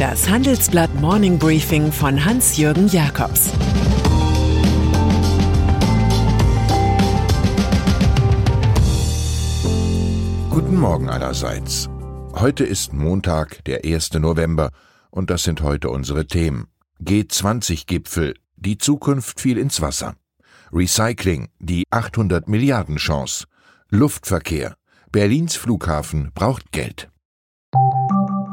Das Handelsblatt Morning Briefing von Hans-Jürgen Jakobs Guten Morgen allerseits. Heute ist Montag, der 1. November, und das sind heute unsere Themen. G20-Gipfel, die Zukunft fiel ins Wasser. Recycling, die 800 Milliarden Chance. Luftverkehr, Berlins Flughafen braucht Geld.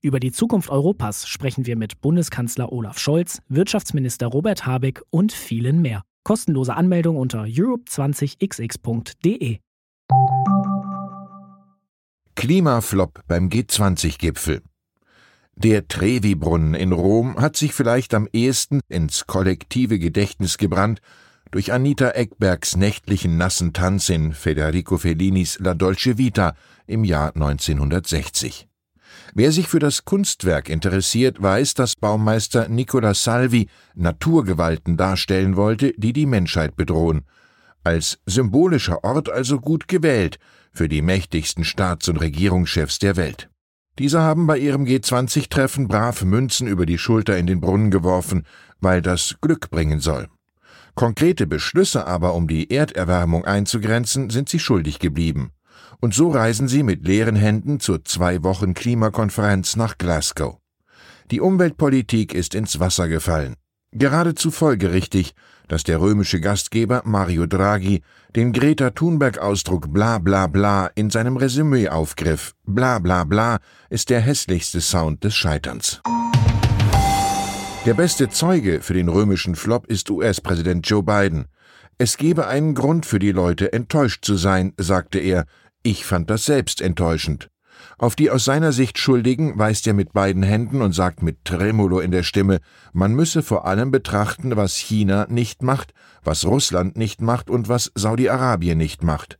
Über die Zukunft Europas sprechen wir mit Bundeskanzler Olaf Scholz, Wirtschaftsminister Robert Habeck und vielen mehr. Kostenlose Anmeldung unter europe20xx.de. Klimaflop beim G20-Gipfel. Der Trevi-Brunnen in Rom hat sich vielleicht am ehesten ins kollektive Gedächtnis gebrannt durch Anita Eckbergs nächtlichen nassen Tanz in Federico Fellinis La Dolce Vita im Jahr 1960. Wer sich für das Kunstwerk interessiert, weiß, dass Baumeister Nicola Salvi Naturgewalten darstellen wollte, die die Menschheit bedrohen. Als symbolischer Ort also gut gewählt für die mächtigsten Staats- und Regierungschefs der Welt. Diese haben bei ihrem G20-Treffen brav Münzen über die Schulter in den Brunnen geworfen, weil das Glück bringen soll. Konkrete Beschlüsse aber, um die Erderwärmung einzugrenzen, sind sie schuldig geblieben. Und so reisen sie mit leeren Händen zur zwei Wochen Klimakonferenz nach Glasgow. Die Umweltpolitik ist ins Wasser gefallen. Geradezu folgerichtig, dass der römische Gastgeber Mario Draghi den Greta Thunberg-Ausdruck bla bla bla in seinem Resümee aufgriff. Bla bla bla ist der hässlichste Sound des Scheiterns. Der beste Zeuge für den römischen Flop ist US-Präsident Joe Biden. Es gebe einen Grund für die Leute, enttäuscht zu sein, sagte er, ich fand das selbst enttäuschend. Auf die aus seiner Sicht Schuldigen weist er mit beiden Händen und sagt mit Tremolo in der Stimme, man müsse vor allem betrachten, was China nicht macht, was Russland nicht macht und was Saudi-Arabien nicht macht.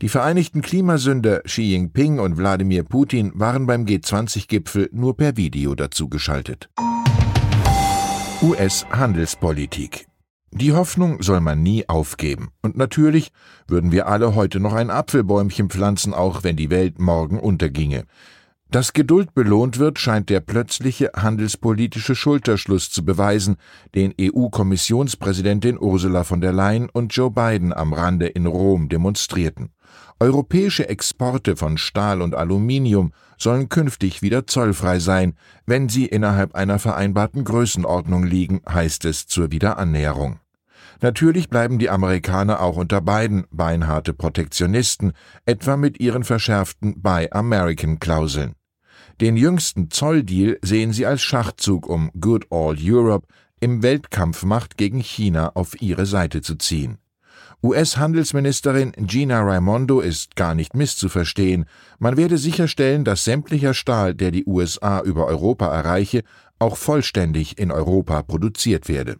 Die vereinigten Klimasünder Xi Jinping und Wladimir Putin waren beim G20-Gipfel nur per Video dazugeschaltet. US-Handelspolitik die Hoffnung soll man nie aufgeben. Und natürlich würden wir alle heute noch ein Apfelbäumchen pflanzen, auch wenn die Welt morgen unterginge. Dass Geduld belohnt wird, scheint der plötzliche handelspolitische Schulterschluss zu beweisen, den EU-Kommissionspräsidentin Ursula von der Leyen und Joe Biden am Rande in Rom demonstrierten. Europäische Exporte von Stahl und Aluminium sollen künftig wieder zollfrei sein, wenn sie innerhalb einer vereinbarten Größenordnung liegen, heißt es zur Wiederannäherung. Natürlich bleiben die Amerikaner auch unter beiden beinharte Protektionisten, etwa mit ihren verschärften Buy American Klauseln. Den jüngsten Zolldeal sehen sie als Schachzug, um Good Old Europe im Weltkampfmacht gegen China auf ihre Seite zu ziehen. US-Handelsministerin Gina Raimondo ist gar nicht misszuverstehen. Man werde sicherstellen, dass sämtlicher Stahl, der die USA über Europa erreiche, auch vollständig in Europa produziert werde.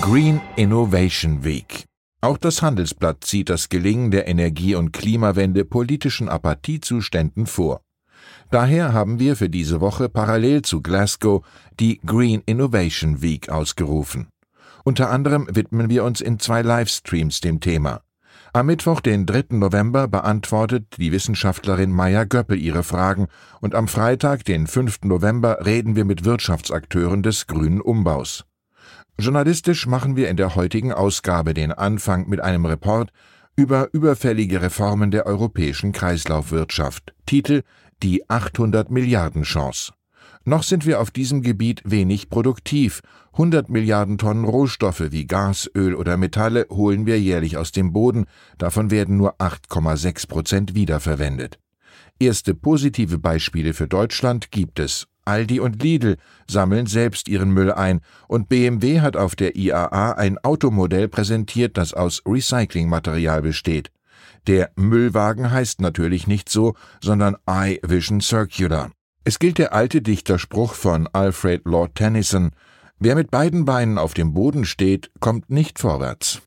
Green Innovation Week. Auch das Handelsblatt zieht das Gelingen der Energie- und Klimawende politischen Apathiezuständen vor. Daher haben wir für diese Woche parallel zu Glasgow die Green Innovation Week ausgerufen. Unter anderem widmen wir uns in zwei Livestreams dem Thema. Am Mittwoch, den 3. November, beantwortet die Wissenschaftlerin Maya Göppel ihre Fragen und am Freitag, den 5. November, reden wir mit Wirtschaftsakteuren des grünen Umbaus. Journalistisch machen wir in der heutigen Ausgabe den Anfang mit einem Report über überfällige Reformen der europäischen Kreislaufwirtschaft. Titel Die 800 Milliarden Chance. Noch sind wir auf diesem Gebiet wenig produktiv. 100 Milliarden Tonnen Rohstoffe wie Gas, Öl oder Metalle holen wir jährlich aus dem Boden, davon werden nur 8,6 Prozent wiederverwendet. Erste positive Beispiele für Deutschland gibt es. Aldi und Lidl sammeln selbst ihren Müll ein und BMW hat auf der IAA ein Automodell präsentiert, das aus Recyclingmaterial besteht. Der Müllwagen heißt natürlich nicht so, sondern iVision Circular. Es gilt der alte Dichterspruch von Alfred Lord Tennyson Wer mit beiden Beinen auf dem Boden steht, kommt nicht vorwärts.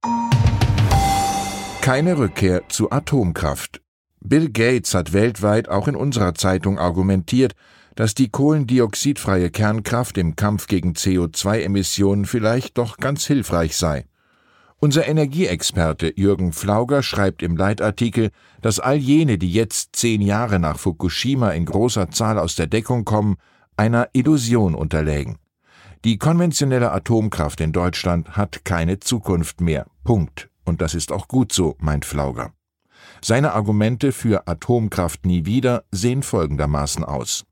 Keine Rückkehr zu Atomkraft. Bill Gates hat weltweit auch in unserer Zeitung argumentiert, dass die kohlendioxidfreie Kernkraft im Kampf gegen CO2-Emissionen vielleicht doch ganz hilfreich sei. Unser Energieexperte Jürgen Flauger schreibt im Leitartikel, dass all jene, die jetzt zehn Jahre nach Fukushima in großer Zahl aus der Deckung kommen, einer Illusion unterlägen. Die konventionelle Atomkraft in Deutschland hat keine Zukunft mehr. Punkt. Und das ist auch gut so, meint Flauger. Seine Argumente für Atomkraft nie wieder sehen folgendermaßen aus.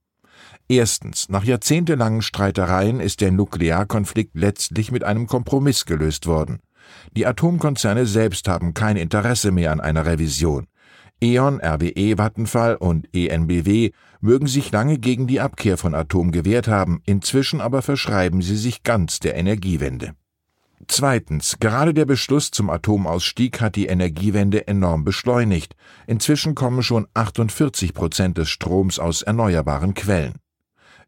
Erstens, nach jahrzehntelangen Streitereien ist der Nuklearkonflikt letztlich mit einem Kompromiss gelöst worden. Die Atomkonzerne selbst haben kein Interesse mehr an einer Revision. E.ON, RWE, Vattenfall und ENBW mögen sich lange gegen die Abkehr von Atom gewehrt haben, inzwischen aber verschreiben sie sich ganz der Energiewende. Zweitens, gerade der Beschluss zum Atomausstieg hat die Energiewende enorm beschleunigt. Inzwischen kommen schon 48 Prozent des Stroms aus erneuerbaren Quellen.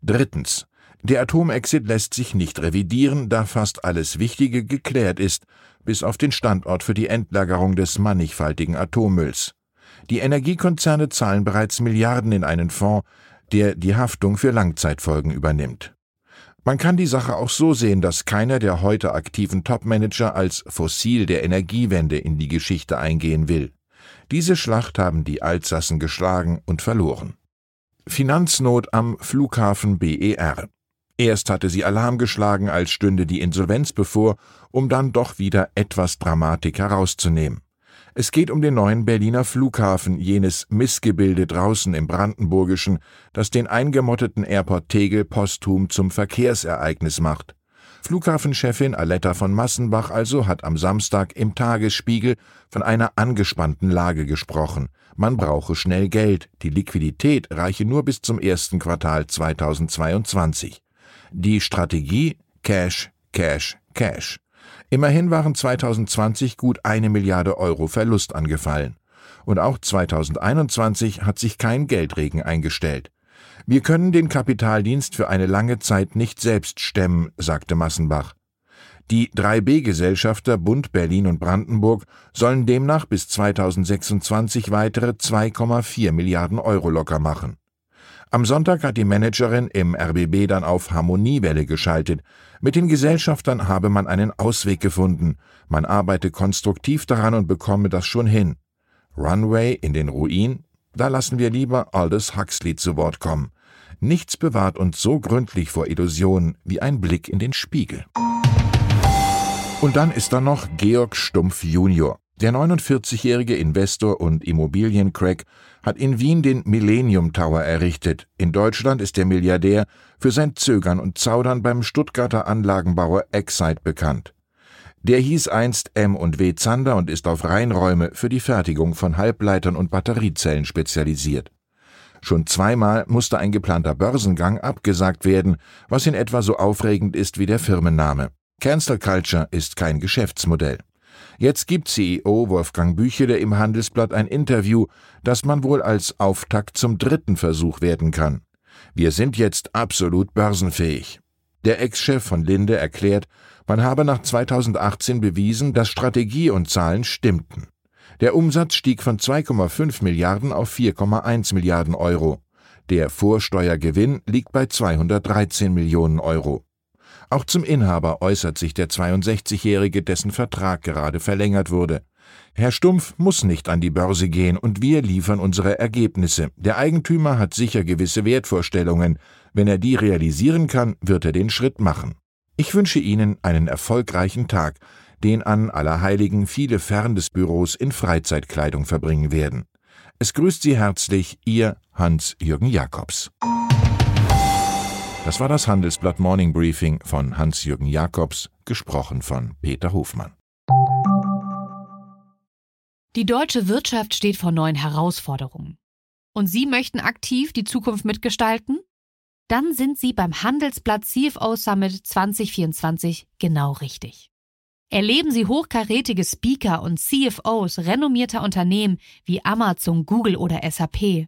Drittens, der Atomexit lässt sich nicht revidieren, da fast alles Wichtige geklärt ist, bis auf den Standort für die Endlagerung des mannigfaltigen Atommülls. Die Energiekonzerne zahlen bereits Milliarden in einen Fonds, der die Haftung für Langzeitfolgen übernimmt. Man kann die Sache auch so sehen, dass keiner der heute aktiven Topmanager als Fossil der Energiewende in die Geschichte eingehen will. Diese Schlacht haben die Altsassen geschlagen und verloren. Finanznot am Flughafen BER. Erst hatte sie Alarm geschlagen, als stünde die Insolvenz bevor, um dann doch wieder etwas Dramatik herauszunehmen. Es geht um den neuen Berliner Flughafen, jenes Missgebilde draußen im Brandenburgischen, das den eingemotteten Airport Tegel posthum zum Verkehrsereignis macht. Flughafenchefin Aletta von Massenbach also hat am Samstag im Tagesspiegel von einer angespannten Lage gesprochen. Man brauche schnell Geld, die Liquidität reiche nur bis zum ersten Quartal 2022. Die Strategie Cash, Cash, Cash. Immerhin waren 2020 gut eine Milliarde Euro Verlust angefallen. Und auch 2021 hat sich kein Geldregen eingestellt. Wir können den Kapitaldienst für eine lange Zeit nicht selbst stemmen, sagte Massenbach. Die 3B-Gesellschafter Bund, Berlin und Brandenburg sollen demnach bis 2026 weitere 2,4 Milliarden Euro locker machen. Am Sonntag hat die Managerin im RBB dann auf Harmoniewelle geschaltet. Mit den Gesellschaftern habe man einen Ausweg gefunden. Man arbeite konstruktiv daran und bekomme das schon hin. Runway in den Ruin? Da lassen wir lieber Aldous Huxley zu Wort kommen. Nichts bewahrt uns so gründlich vor Illusionen wie ein Blick in den Spiegel. Und dann ist da noch Georg Stumpf Junior. Der 49-jährige Investor und Immobiliencrack hat in Wien den Millennium Tower errichtet. In Deutschland ist der Milliardär für sein Zögern und Zaudern beim Stuttgarter Anlagenbauer Excite bekannt. Der hieß einst M und W Zander und ist auf Reinräume für die Fertigung von Halbleitern und Batteriezellen spezialisiert. Schon zweimal musste ein geplanter Börsengang abgesagt werden, was in etwa so aufregend ist wie der Firmenname. Cancel Culture ist kein Geschäftsmodell. Jetzt gibt CEO Wolfgang Büchele im Handelsblatt ein Interview, das man wohl als Auftakt zum dritten Versuch werden kann. Wir sind jetzt absolut börsenfähig. Der Ex-Chef von Linde erklärt, man habe nach 2018 bewiesen, dass Strategie und Zahlen stimmten. Der Umsatz stieg von 2,5 Milliarden auf 4,1 Milliarden Euro. Der Vorsteuergewinn liegt bei 213 Millionen Euro. Auch zum Inhaber äußert sich der 62-Jährige, dessen Vertrag gerade verlängert wurde. Herr Stumpf muss nicht an die Börse gehen und wir liefern unsere Ergebnisse. Der Eigentümer hat sicher gewisse Wertvorstellungen. Wenn er die realisieren kann, wird er den Schritt machen. Ich wünsche Ihnen einen erfolgreichen Tag, den an Allerheiligen viele fern des Büros in Freizeitkleidung verbringen werden. Es grüßt Sie herzlich Ihr Hans-Jürgen Jakobs. Das war das Handelsblatt Morning Briefing von Hans-Jürgen Jakobs, gesprochen von Peter Hofmann. Die deutsche Wirtschaft steht vor neuen Herausforderungen. Und Sie möchten aktiv die Zukunft mitgestalten? Dann sind Sie beim Handelsblatt CFO Summit 2024 genau richtig. Erleben Sie hochkarätige Speaker und CFOs renommierter Unternehmen wie Amazon, Google oder SAP